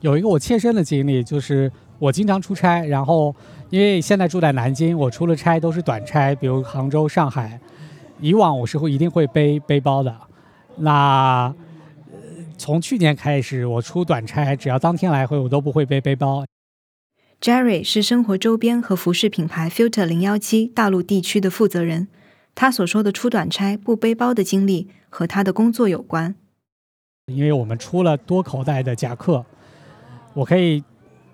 有一个我切身的经历，就是我经常出差，然后因为现在住在南京，我出了差都是短差，比如杭州、上海。以往我是会一定会背背包的，那从去年开始，我出短差，只要当天来回，我都不会背背包。Jerry 是生活周边和服饰品牌 Filter 零幺七大陆地区的负责人。他所说的出短差不背包的经历和他的工作有关。因为我们出了多口袋的夹克，我可以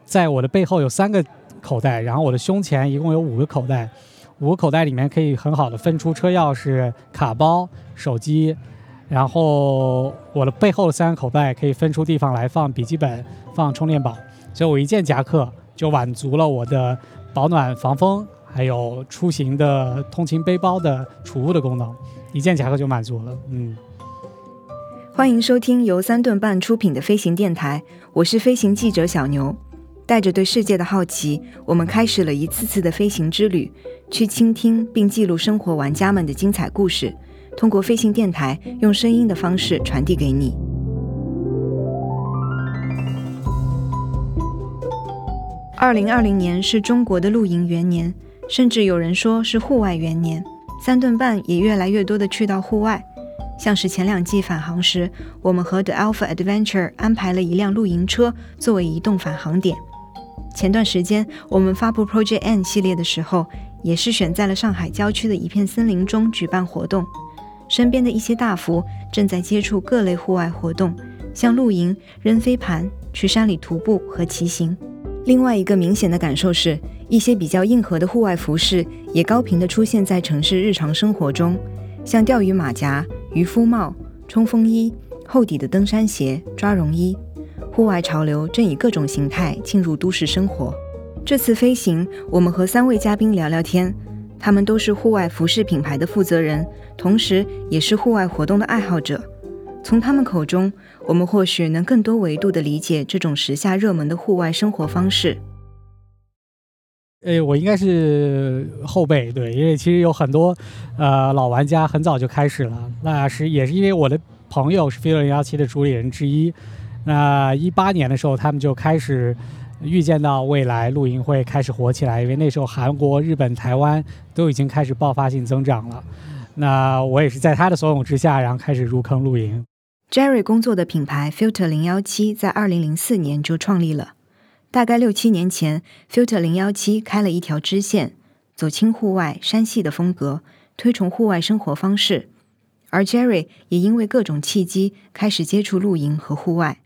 在我的背后有三个口袋，然后我的胸前一共有五个口袋，五个口袋里面可以很好的分出车钥匙、卡包、手机，然后我的背后的三个口袋可以分出地方来放笔记本、放充电宝，所以我一件夹克就满足了我的保暖防风，还有出行的通勤背包的储物的功能，一件夹克就满足了，嗯。欢迎收听由三顿半出品的飞行电台，我是飞行记者小牛。带着对世界的好奇，我们开始了一次次的飞行之旅，去倾听并记录生活玩家们的精彩故事，通过飞行电台用声音的方式传递给你。二零二零年是中国的露营元年，甚至有人说是户外元年。三顿半也越来越多的去到户外。像是前两季返航时，我们和 The Alpha Adventure 安排了一辆露营车作为移动返航点。前段时间我们发布 Project N 系列的时候，也是选在了上海郊区的一片森林中举办活动。身边的一些大福正在接触各类户外活动，像露营、扔飞盘、去山里徒步和骑行。另外一个明显的感受是，一些比较硬核的户外服饰也高频地出现在城市日常生活中，像钓鱼马甲。渔夫帽、冲锋衣、厚底的登山鞋、抓绒衣，户外潮流正以各种形态进入都市生活。这次飞行，我们和三位嘉宾聊聊天，他们都是户外服饰品牌的负责人，同时也是户外活动的爱好者。从他们口中，我们或许能更多维度地理解这种时下热门的户外生活方式。诶，我应该是后辈，对，因为其实有很多，呃，老玩家很早就开始了。那是也是因为我的朋友是飞轮幺七的主理人之一。那一八年的时候，他们就开始预见到未来露营会开始火起来，因为那时候韩国、日本、台湾都已经开始爆发性增长了。那我也是在他的怂恿之下，然后开始入坑露营。Jerry 工作的品牌 Filter 零幺七在二零零四年就创立了。大概六七年前，Filter 零幺七开了一条支线，走轻户外、山系的风格，推崇户外生活方式。而 Jerry 也因为各种契机开始接触露营和户外。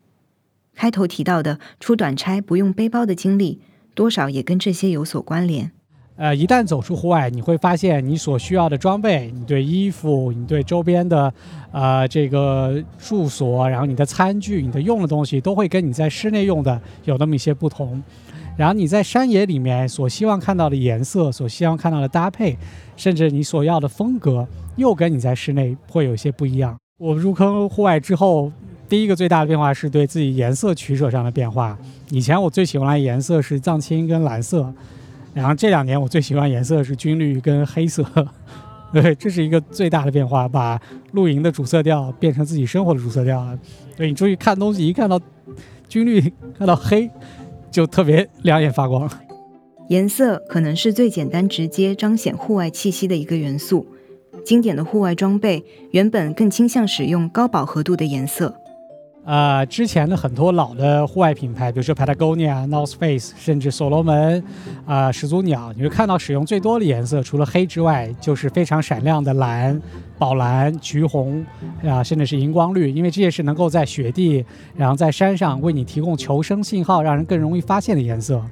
开头提到的出短差不用背包的经历，多少也跟这些有所关联。呃，一旦走出户外，你会发现你所需要的装备，你对衣服，你对周边的，呃，这个住所，然后你的餐具，你的用的东西，都会跟你在室内用的有那么一些不同。然后你在山野里面所希望看到的颜色，所希望看到的搭配，甚至你所要的风格，又跟你在室内会有一些不一样。我入坑户外之后，第一个最大的变化是对自己颜色取舍上的变化。以前我最喜欢的颜色是藏青跟蓝色。然后这两年我最喜欢颜色是军绿跟黑色，对，这是一个最大的变化，把露营的主色调变成自己生活的主色调了。对你出去看东西，一看到军绿，看到黑，就特别两眼发光。颜色可能是最简单直接彰显户外气息的一个元素。经典的户外装备原本更倾向使用高饱和度的颜色。呃，之前的很多老的户外品牌，比如说 Patagonia、North Face，甚至所罗门，啊，始祖鸟，你会看到使用最多的颜色，除了黑之外，就是非常闪亮的蓝、宝蓝、橘红，啊，甚至是荧光绿，因为这些是能够在雪地，然后在山上为你提供求生信号，让人更容易发现的颜色。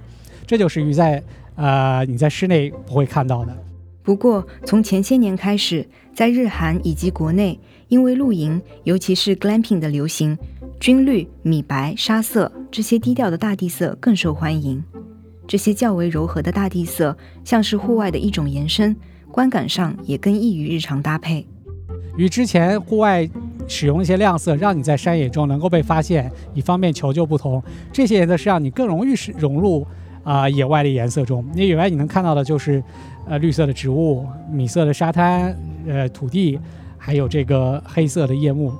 这就是你在呃你在室内不会看到的。不过，从前些年开始，在日韩以及国内，因为露营，尤其是 glamping 的流行。军绿、米白、沙色这些低调的大地色更受欢迎。这些较为柔和的大地色，像是户外的一种延伸，观感上也更易于日常搭配。与之前户外使用一些亮色，让你在山野中能够被发现，以方便求救不同，这些颜色是让你更容易是融入啊野外的颜色中。因为野外你能看到的就是呃绿色的植物、米色的沙滩、呃土地，还有这个黑色的夜幕。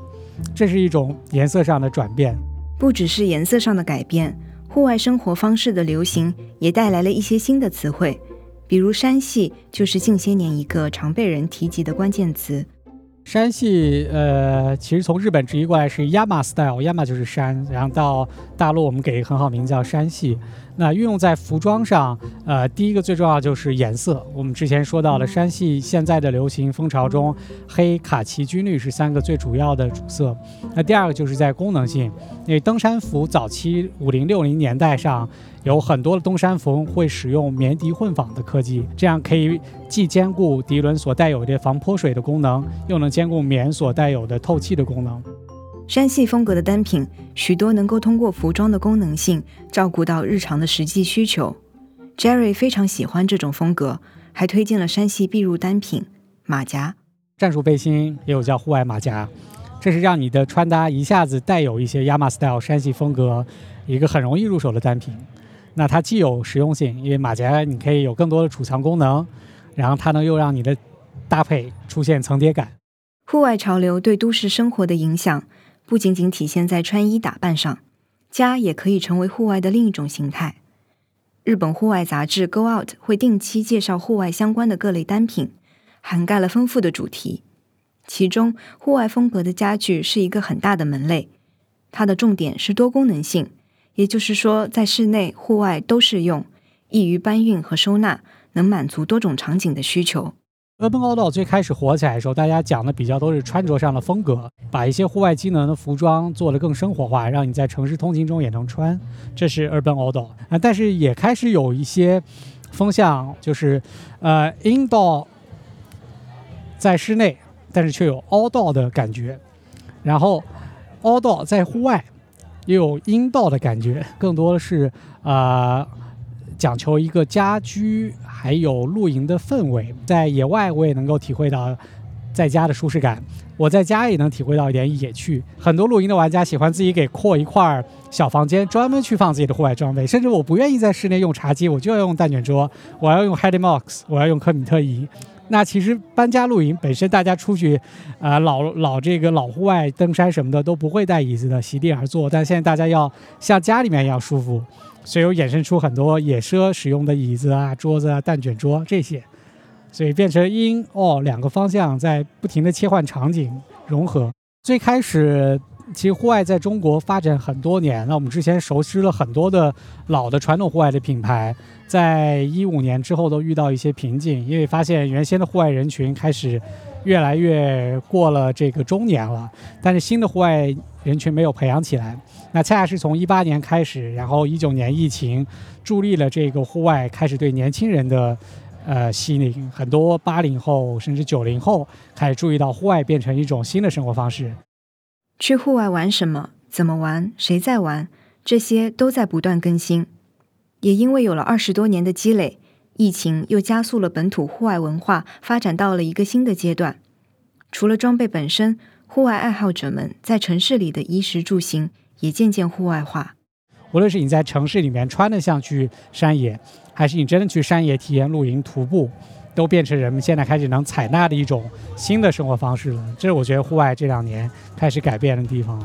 这是一种颜色上的转变。不只是颜色上的改变，户外生活方式的流行也带来了一些新的词汇，比如山系就是近些年一个常被人提及的关键词。山系，呃，其实从日本直译过来是 Yama style，Yama 就是山，然后到大陆我们给一个很好名字叫山系。那运用在服装上，呃，第一个最重要就是颜色。我们之前说到了山系现在的流行风潮中，黑、卡其、军绿是三个最主要的主色。那第二个就是在功能性，因为登山服早期五零六零年代上有很多的登山服会使用棉涤混纺的科技，这样可以既兼顾涤纶所带有的防泼水的功能，又能兼顾棉所带有的透气的功能。山系风格的单品，许多能够通过服装的功能性照顾到日常的实际需求。Jerry 非常喜欢这种风格，还推荐了山系必入单品马甲。战术背心也有叫户外马甲，这是让你的穿搭一下子带有一些 Yama style 山系风格，一个很容易入手的单品。那它既有实用性，因为马甲你可以有更多的储藏功能，然后它能又让你的搭配出现层叠感。户外潮流对都市生活的影响。不仅仅体现在穿衣打扮上，家也可以成为户外的另一种形态。日本户外杂志《Go Out》会定期介绍户外相关的各类单品，涵盖了丰富的主题。其中，户外风格的家具是一个很大的门类，它的重点是多功能性，也就是说，在室内、户外都适用，易于搬运和收纳，能满足多种场景的需求。Urban Outdoor 最开始火起来的时候，大家讲的比较都是穿着上的风格，把一些户外机能的服装做得更生活化，让你在城市通勤中也能穿。这是 Urban Outdoor 啊，但是也开始有一些风向，就是呃 Indoor 在室内，但是却有 Outdoor 的感觉，然后 Outdoor 在户外又有阴道的感觉，更多的是啊。讲求一个家居还有露营的氛围，在野外我也能够体会到在家的舒适感，我在家也能体会到一点野趣。很多露营的玩家喜欢自己给扩一块小房间，专门去放自己的户外装备，甚至我不愿意在室内用茶几，我就要用蛋卷桌，我要用 Handymox，我要用科米特仪。那其实搬家露营本身，大家出去啊老老这个老户外登山什么的都不会带椅子的，席地而坐，但现在大家要像家里面一样舒服。所以又衍生出很多野奢使用的椅子啊、桌子啊、蛋卷桌这些，所以变成因哦两个方向在不停的切换场景融合。最开始其实户外在中国发展很多年，那我们之前熟知了很多的老的传统户外的品牌，在一五年之后都遇到一些瓶颈，因为发现原先的户外人群开始越来越过了这个中年了，但是新的户外人群没有培养起来。那恰恰是从一八年开始，然后一九年疫情助力了这个户外开始对年轻人的呃吸引，很多八零后甚至九零后开始注意到户外变成一种新的生活方式。去户外玩什么？怎么玩？谁在玩？这些都在不断更新。也因为有了二十多年的积累，疫情又加速了本土户外文化发展到了一个新的阶段。除了装备本身，户外爱好者们在城市里的衣食住行。也渐渐户外化。无论是你在城市里面穿的像去山野，还是你真的去山野体验露营、徒步，都变成人们现在开始能采纳的一种新的生活方式了。这是我觉得户外这两年开始改变的地方。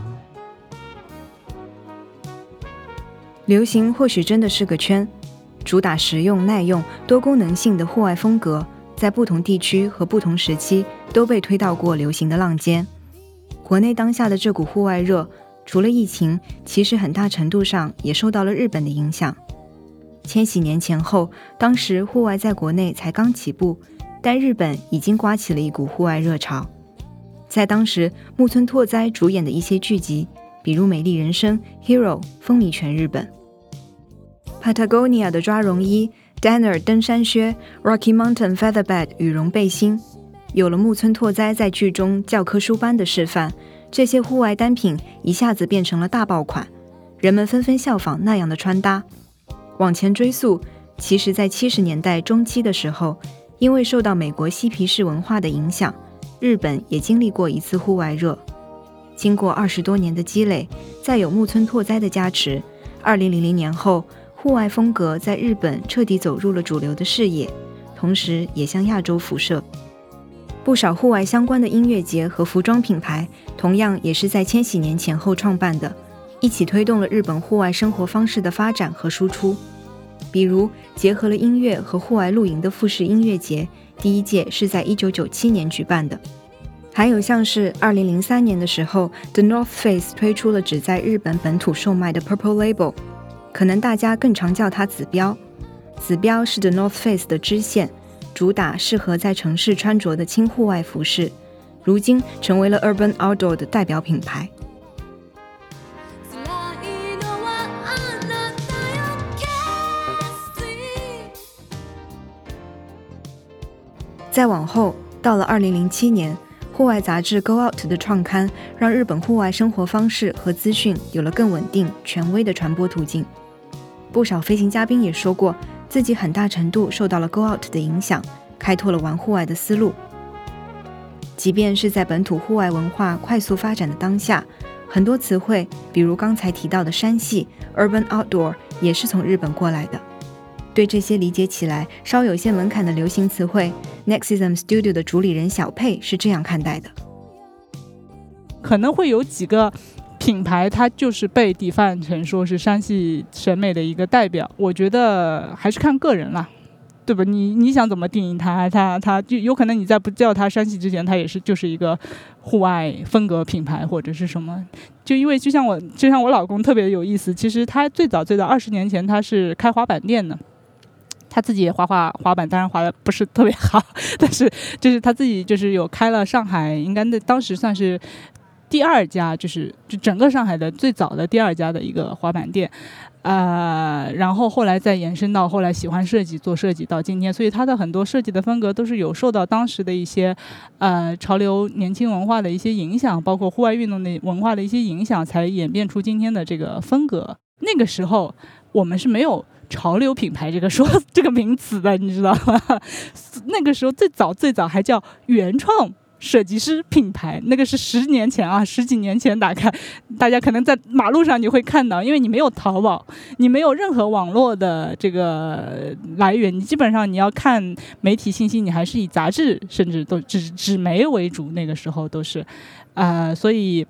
流行或许真的是个圈，主打实用、耐用、多功能性的户外风格，在不同地区和不同时期都被推到过流行的浪尖。国内当下的这股户外热。除了疫情，其实很大程度上也受到了日本的影响。千禧年前后，当时户外在国内才刚起步，但日本已经刮起了一股户外热潮。在当时，木村拓哉主演的一些剧集，比如《美丽人生》《Hero》，风靡全日本。Patagonia 的抓绒衣，Danner 登山靴，Rocky Mountain Featherbed 羽绒背心，有了木村拓哉在剧中教科书般的示范。这些户外单品一下子变成了大爆款，人们纷纷效仿那样的穿搭。往前追溯，其实，在七十年代中期的时候，因为受到美国嬉皮士文化的影响，日本也经历过一次户外热。经过二十多年的积累，再有木村拓哉的加持，二零零零年后，户外风格在日本彻底走入了主流的视野，同时也向亚洲辐射。不少户外相关的音乐节和服装品牌，同样也是在千禧年前后创办的，一起推动了日本户外生活方式的发展和输出。比如，结合了音乐和户外露营的富士音乐节，第一届是在1997年举办的。还有像是2003年的时候，The North Face 推出了只在日本本土售卖的 Purple Label，可能大家更常叫它紫标。紫标是 The North Face 的支线，主打适合在城市穿着的轻户外服饰，如今成为了 Urban Outdoor 的代表品牌。再往后，到了2007年，户外杂志《Go Out》的创刊，让日本户外生活方式和资讯有了更稳定、权威的传播途径。不少飞行嘉宾也说过，自己很大程度受到了《Go Out》的影响，开拓了玩户外的思路。即便是在本土户外文化快速发展的当下，很多词汇，比如刚才提到的山系 （Urban Outdoor），也是从日本过来的。对这些理解起来稍有些门槛的流行词汇，Nexism Studio 的主理人小佩是这样看待的：可能会有几个品牌，它就是被底范成说是山系审美的一个代表。我觉得还是看个人啦，对吧？你你想怎么定义它，它它就有可能你在不叫它山系之前，它也是就是一个户外风格品牌或者是什么。就因为就像我就像我老公特别有意思，其实他最早最早二十年前他是开滑板店的。他自己也滑滑滑板，当然滑的不是特别好，但是就是他自己就是有开了上海，应该那当时算是第二家，就是就整个上海的最早的第二家的一个滑板店，呃，然后后来再延伸到后来喜欢设计做设计到今天，所以他的很多设计的风格都是有受到当时的一些呃潮流年轻文化的一些影响，包括户外运动的文化的一些影响，才演变出今天的这个风格。那个时候我们是没有。潮流品牌这个说 这个名词的，你知道吗？那个时候最早最早还叫原创设计师品牌，那个是十年前啊，十几年前打开，大家可能在马路上你会看到，因为你没有淘宝，你没有任何网络的这个来源，你基本上你要看媒体信息，你还是以杂志甚至都纸纸媒为主，那个时候都是，呃，所以。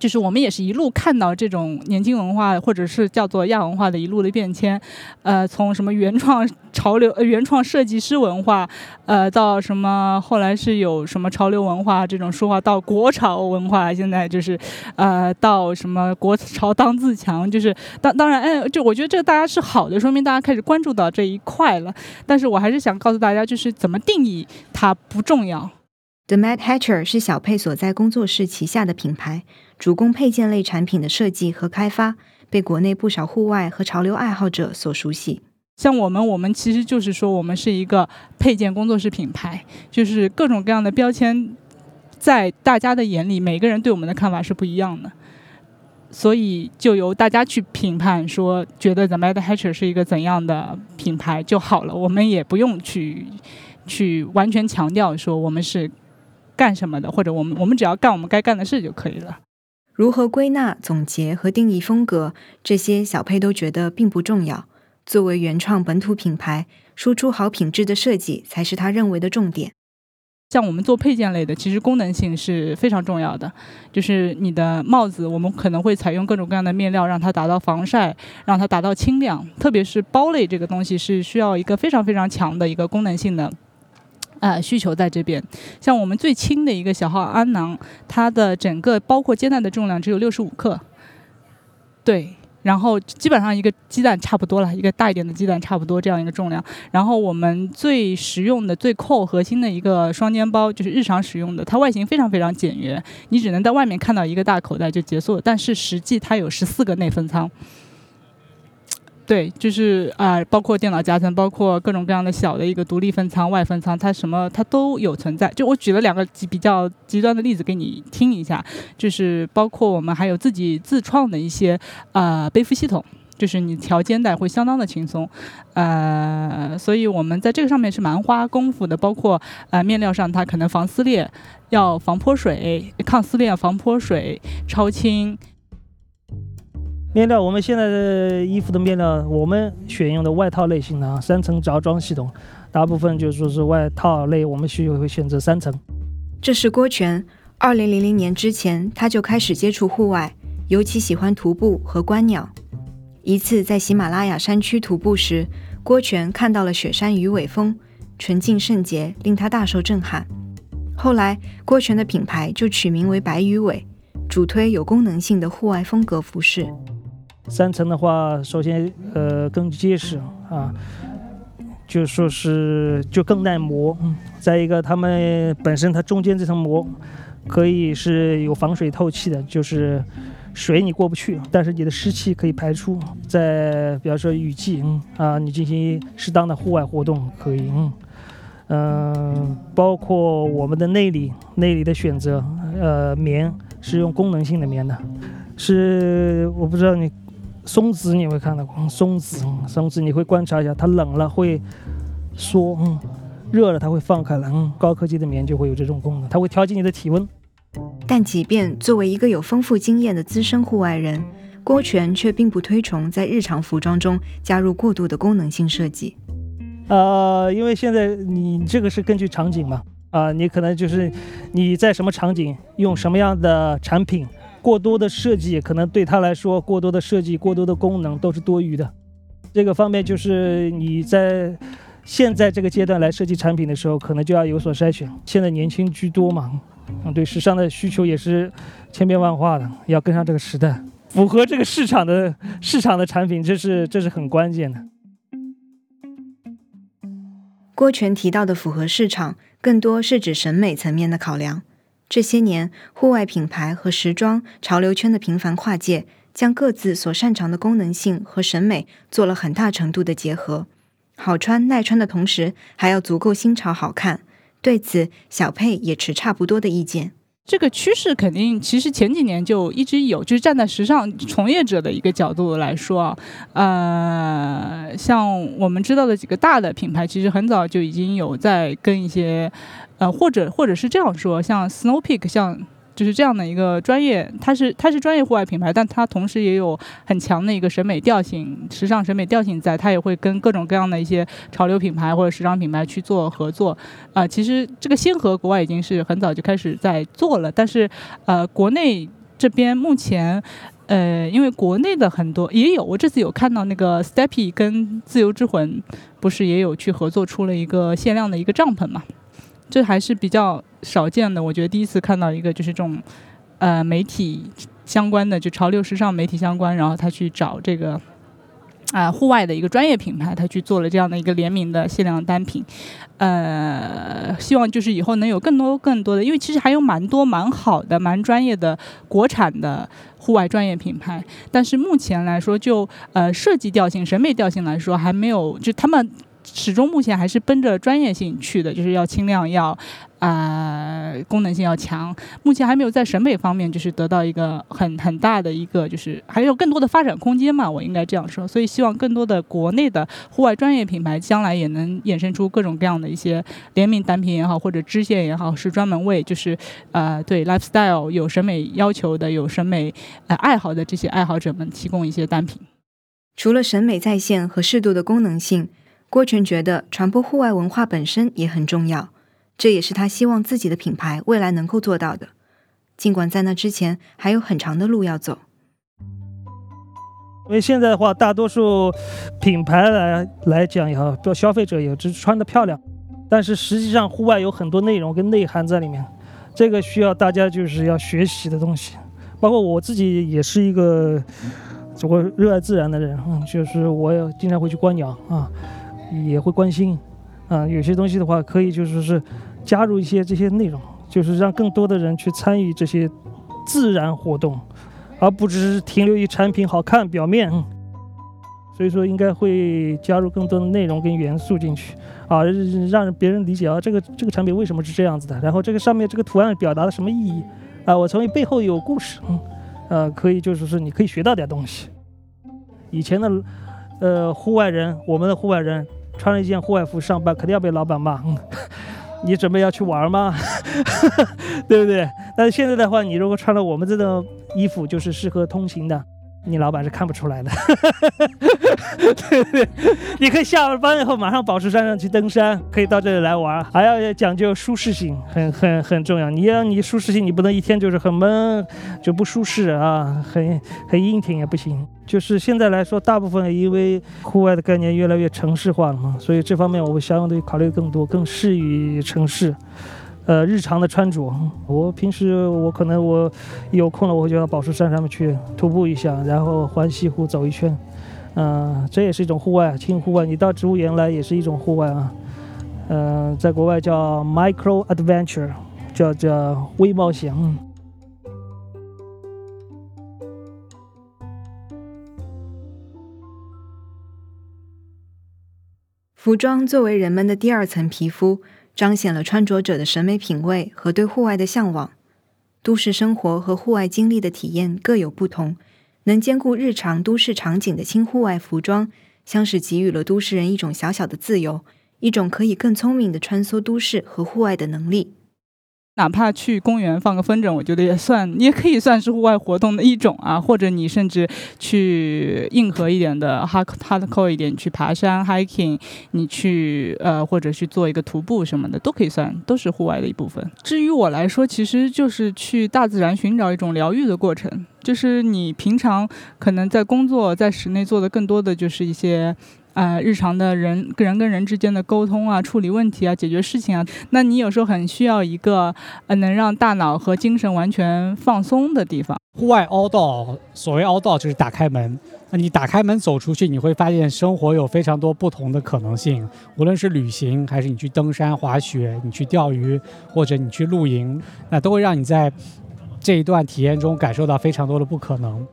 就是我们也是一路看到这种年轻文化，或者是叫做亚文化的一路的变迁，呃，从什么原创潮流、原创设计师文化，呃，到什么后来是有什么潮流文化这种说话，到国潮文化，现在就是，呃，到什么国潮当自强，就是当当然，哎，就我觉得这大家是好的，说明大家开始关注到这一块了。但是我还是想告诉大家，就是怎么定义它不重要。The Mad Hatcher 是小佩所在工作室旗下的品牌，主攻配件类产品的设计和开发，被国内不少户外和潮流爱好者所熟悉。像我们，我们其实就是说，我们是一个配件工作室品牌，就是各种各样的标签，在大家的眼里，每个人对我们的看法是不一样的，所以就由大家去评判，说觉得 The Mad Hatcher 是一个怎样的品牌就好了，我们也不用去去完全强调说我们是。干什么的，或者我们我们只要干我们该干的事就可以了。如何归纳、总结和定义风格，这些小佩都觉得并不重要。作为原创本土品牌，输出好品质的设计才是他认为的重点。像我们做配件类的，其实功能性是非常重要的。就是你的帽子，我们可能会采用各种各样的面料，让它达到防晒，让它达到轻量。特别是包类这个东西，是需要一个非常非常强的一个功能性的。呃，需求在这边，像我们最轻的一个小号安囊，它的整个包括肩带的重量只有六十五克，对，然后基本上一个鸡蛋差不多了，一个大一点的鸡蛋差不多这样一个重量。然后我们最实用的、最扣核心的一个双肩包，就是日常使用的，它外形非常非常简约，你只能在外面看到一个大口袋就结束了，但是实际它有十四个内分仓。对，就是啊，包括电脑夹层，包括各种各样的小的一个独立分仓、外分仓，它什么它都有存在。就我举了两个极比较极端的例子给你听一下，就是包括我们还有自己自创的一些呃背负系统，就是你调肩带会相当的轻松，呃，所以我们在这个上面是蛮花功夫的。包括呃面料上，它可能防撕裂，要防泼水、抗撕裂、防泼水、超轻。面料，我们现在的衣服的面料，我们选用的外套类型的三层着装系统，大部分就说是外套类，我们需要会选择三层。这是郭全，二零零零年之前他就开始接触户外，尤其喜欢徒步和观鸟。一次在喜马拉雅山区徒步时，郭全看到了雪山鱼尾峰，纯净圣洁，令他大受震撼。后来，郭全的品牌就取名为白鱼尾，主推有功能性的户外风格服饰。三层的话，首先呃更结实啊，就说是就更耐磨。再一个，他们本身它中间这层膜可以是有防水透气的，就是水你过不去，但是你的湿气可以排出。在比方说雨季，嗯啊，你进行适当的户外活动可以，嗯嗯，包括我们的内里内里的选择，呃，棉是用功能性的棉的，是我不知道你松子你会看到过，松子松子你会观察一下，它冷了会缩，嗯。热了它会放开了，嗯，高科技的棉就会有这种功能，它会调节你的体温。但即便作为一个有丰富经验的资深户外人，郭全却并不推崇在日常服装中加入过度的功能性设计。呃，因为现在你这个是根据场景嘛，啊，你可能就是你在什么场景用什么样的产品，过多的设计可能对他来说，过多的设计、过多的功能都是多余的。这个方面就是你在。现在这个阶段来设计产品的时候，可能就要有所筛选。现在年轻居多嘛，嗯，对时尚的需求也是千变万化的，要跟上这个时代，符合这个市场的市场的产品，这是这是很关键的。郭全提到的符合市场，更多是指审美层面的考量。这些年，户外品牌和时装潮流圈的频繁跨界，将各自所擅长的功能性和审美做了很大程度的结合。好穿耐穿的同时，还要足够新潮好看。对此，小佩也持差不多的意见。这个趋势肯定，其实前几年就一直有，就是站在时尚从业者的一个角度来说啊，呃，像我们知道的几个大的品牌，其实很早就已经有在跟一些，呃，或者或者是这样说，像 Snow Peak，像。就是这样的一个专业，它是它是专业户外品牌，但它同时也有很强的一个审美调性、时尚审美调性在，它也会跟各种各样的一些潮流品牌或者时尚品牌去做合作。啊，其实这个先河国外已经是很早就开始在做了，但是呃，国内这边目前呃，因为国内的很多也有，我这次有看到那个 Steppy 跟自由之魂不是也有去合作出了一个限量的一个帐篷嘛。这还是比较少见的，我觉得第一次看到一个就是这种，呃，媒体相关的，就潮流时尚媒体相关，然后他去找这个，啊，户外的一个专业品牌，他去做了这样的一个联名的限量单品，呃，希望就是以后能有更多更多的，因为其实还有蛮多蛮好的、蛮专业的国产的户外专业品牌，但是目前来说，就呃设计调性、审美调性来说，还没有就他们。始终目前还是奔着专业性去的，就是要轻量，要啊功能性要强。目前还没有在审美方面就是得到一个很很大的一个，就是还有更多的发展空间嘛，我应该这样说。所以希望更多的国内的户外专业品牌将来也能衍生出各种各样的一些联名单品也好，或者支线也好，是专门为就是呃对 lifestyle 有审美要求的、有审美呃爱好的这些爱好者们提供一些单品。除了审美在线和适度的功能性。郭全觉得传播户外文化本身也很重要，这也是他希望自己的品牌未来能够做到的。尽管在那之前还有很长的路要走。因为现在的话，大多数品牌来来讲也好，做消费者也只穿的漂亮，但是实际上户外有很多内容跟内涵在里面，这个需要大家就是要学习的东西。包括我自己也是一个我热爱自然的人，嗯，就是我也经常会去观鸟啊。也会关心，啊，有些东西的话，可以就是是加入一些这些内容，就是让更多的人去参与这些自然活动，而不只是停留于产品好看表面。所以说，应该会加入更多的内容跟元素进去，啊，让别人理解啊，这个这个产品为什么是这样子的，然后这个上面这个图案表达了什么意义，啊，我从背后有故事，嗯，呃，可以就是说你可以学到点东西。以前的，呃，户外人，我们的户外人。穿了一件户外服上班，肯定要被老板骂。你准备要去玩吗？对不对？但是现在的话，你如果穿了我们这种衣服，就是适合通勤的。你老板是看不出来的。对对，你可以下了班以后马上宝石山上去登山，可以到这里来玩，还要讲究舒适性，很很很重要。你要你舒适性，你不能一天就是很闷，就不舒适啊，很很硬挺也不行。就是现在来说，大部分因为户外的概念越来越城市化了嘛，所以这方面我会相对考虑更多，更适于城市。呃，日常的穿着，我平时我可能我有空了，我会到宝石山上面去徒步一下，然后环西湖走一圈，嗯，这也是一种户外，轻户外。你到植物园来也是一种户外啊，嗯，在国外叫 micro adventure，叫叫微冒险。服装作为人们的第二层皮肤。彰显了穿着者的审美品味和对户外的向往。都市生活和户外经历的体验各有不同，能兼顾日常都市场景的轻户外服装，像是给予了都市人一种小小的自由，一种可以更聪明的穿梭都市和户外的能力。哪怕去公园放个风筝，我觉得也算，也可以算是户外活动的一种啊。或者你甚至去硬核一点的，hard hardcore 一点，去爬山 hiking，你去呃或者去做一个徒步什么的，都可以算，都是户外的一部分。至于我来说，其实就是去大自然寻找一种疗愈的过程。就是你平常可能在工作在室内做的更多的就是一些。呃，日常的人人跟人之间的沟通啊，处理问题啊，解决事情啊，那你有时候很需要一个呃，能让大脑和精神完全放松的地方。户外凹道，所谓凹道就是打开门。那你打开门走出去，你会发现生活有非常多不同的可能性。无论是旅行，还是你去登山、滑雪，你去钓鱼，或者你去露营，那都会让你在这一段体验中感受到非常多的不可能。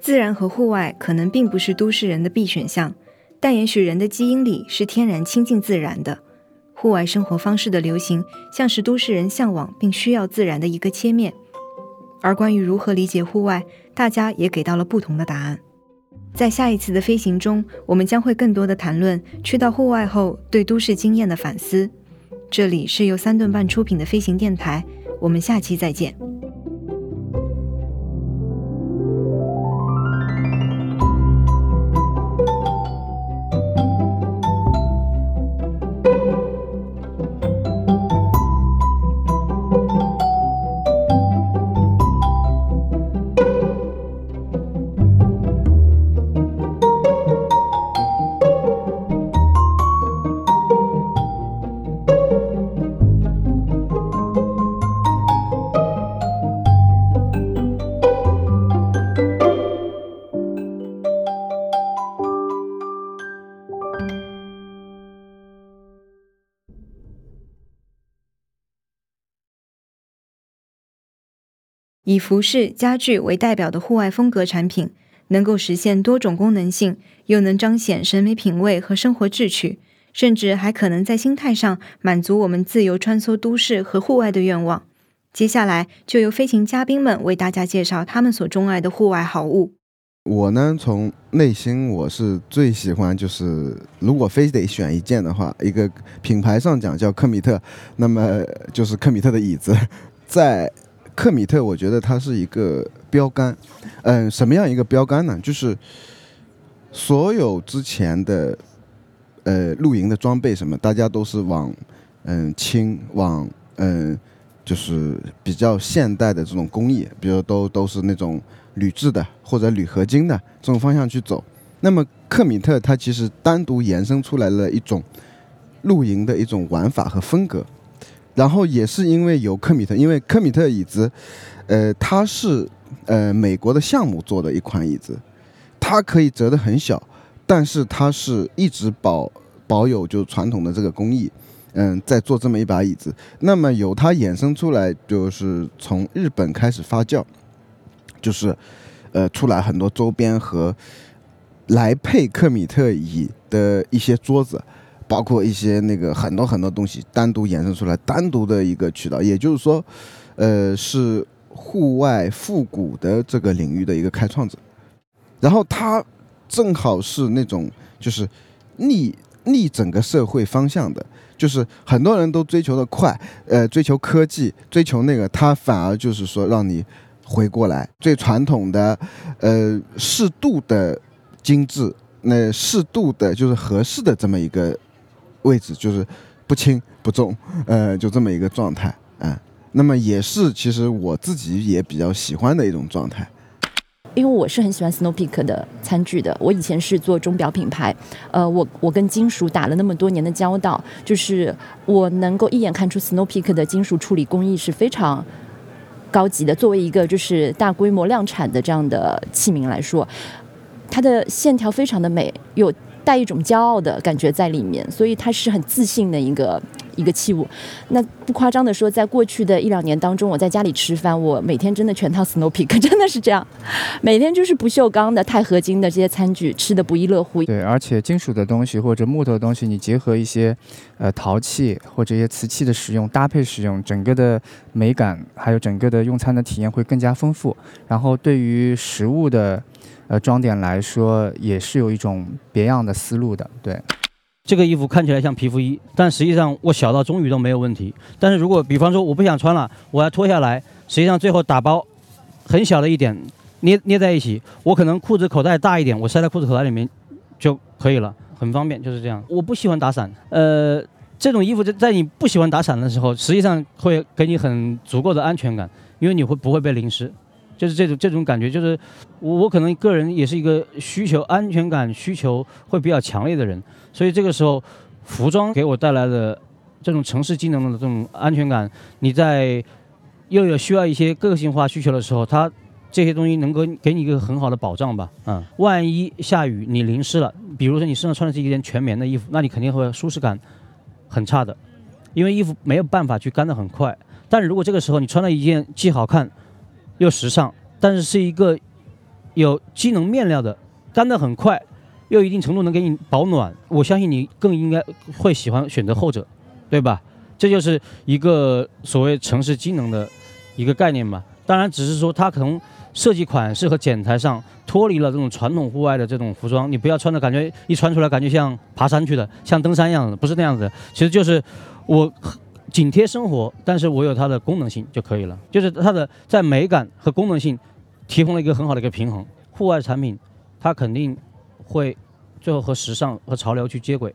自然和户外可能并不是都市人的必选项。但也许人的基因里是天然亲近自然的，户外生活方式的流行像是都市人向往并需要自然的一个切面。而关于如何理解户外，大家也给到了不同的答案。在下一次的飞行中，我们将会更多的谈论去到户外后对都市经验的反思。这里是由三顿半出品的飞行电台，我们下期再见。以服饰、家具为代表的户外风格产品，能够实现多种功能性，又能彰显审美品味和生活志趣，甚至还可能在心态上满足我们自由穿梭都市和户外的愿望。接下来就由飞行嘉宾们为大家介绍他们所钟爱的户外好物。我呢，从内心我是最喜欢，就是如果非得选一件的话，一个品牌上讲叫科米特，那么就是科米特的椅子，在。克米特，我觉得它是一个标杆，嗯，什么样一个标杆呢？就是所有之前的呃露营的装备什么，大家都是往嗯轻，往嗯就是比较现代的这种工艺，比如都都是那种铝制的或者铝合金的这种方向去走。那么克米特它其实单独延伸出来了一种露营的一种玩法和风格。然后也是因为有科米特，因为科米特椅子，呃，它是呃美国的项目做的一款椅子，它可以折得很小，但是它是一直保保有就传统的这个工艺，嗯，在做这么一把椅子。那么由它衍生出来，就是从日本开始发酵，就是呃出来很多周边和来配克米特椅的一些桌子。包括一些那个很多很多东西单独衍生出来，单独的一个渠道，也就是说，呃，是户外复古的这个领域的一个开创者。然后他正好是那种就是逆逆整个社会方向的，就是很多人都追求的快，呃，追求科技，追求那个，他反而就是说让你回过来，最传统的，呃，适度的精致，那适度的就是合适的这么一个位置，就是不轻不重，呃，就这么一个状态，嗯，那么也是其实我自己也比较喜欢的一种状态。因为我是很喜欢 Snow Peak 的餐具的，我以前是做钟表品牌，呃，我我跟金属打了那么多年的交道，就是我能够一眼看出 Snow Peak 的金属处理工艺是非常高级的。作为一个就是大规模量产的这样的器皿来说，它的线条非常的美，有带一种骄傲的感觉在里面，所以他是很自信的一个。一个器物，那不夸张的说，在过去的一两年当中，我在家里吃饭，我每天真的全套 Snow Peak，真的是这样，每天就是不锈钢的、钛合金的这些餐具，吃的不亦乐乎。对，而且金属的东西或者木头的东西，你结合一些呃陶器或者一些瓷器的使用搭配使用，整个的美感还有整个的用餐的体验会更加丰富。然后对于食物的呃装点来说，也是有一种别样的思路的。对。这个衣服看起来像皮肤衣，但实际上我小到中羽都没有问题。但是如果比方说我不想穿了，我要脱下来，实际上最后打包很小的一点，捏捏在一起，我可能裤子口袋大一点，我塞在裤子口袋里面就可以了，很方便，就是这样。我不喜欢打伞，呃，这种衣服在在你不喜欢打伞的时候，实际上会给你很足够的安全感，因为你会不会被淋湿。就是这种这种感觉，就是我我可能个人也是一个需求安全感需求会比较强烈的人，所以这个时候服装给我带来的这种城市机能的这种安全感，你在又有需要一些个性化需求的时候，它这些东西能够给你一个很好的保障吧，嗯，万一下雨你淋湿了，比如说你身上穿的是一件全棉的衣服，那你肯定会舒适感很差的，因为衣服没有办法去干得很快，但是如果这个时候你穿了一件既好看。又时尚，但是是一个有机能面料的，干得很快，又一定程度能给你保暖。我相信你更应该会喜欢选择后者，对吧？这就是一个所谓城市机能的一个概念嘛。当然，只是说它可能设计款式和剪裁上脱离了这种传统户外的这种服装，你不要穿的感觉一穿出来感觉像爬山去的，像登山一样的，不是那样子。其实就是我。紧贴生活，但是我有它的功能性就可以了，就是它的在美感和功能性提供了一个很好的一个平衡。户外产品，它肯定会最后和时尚和潮流去接轨。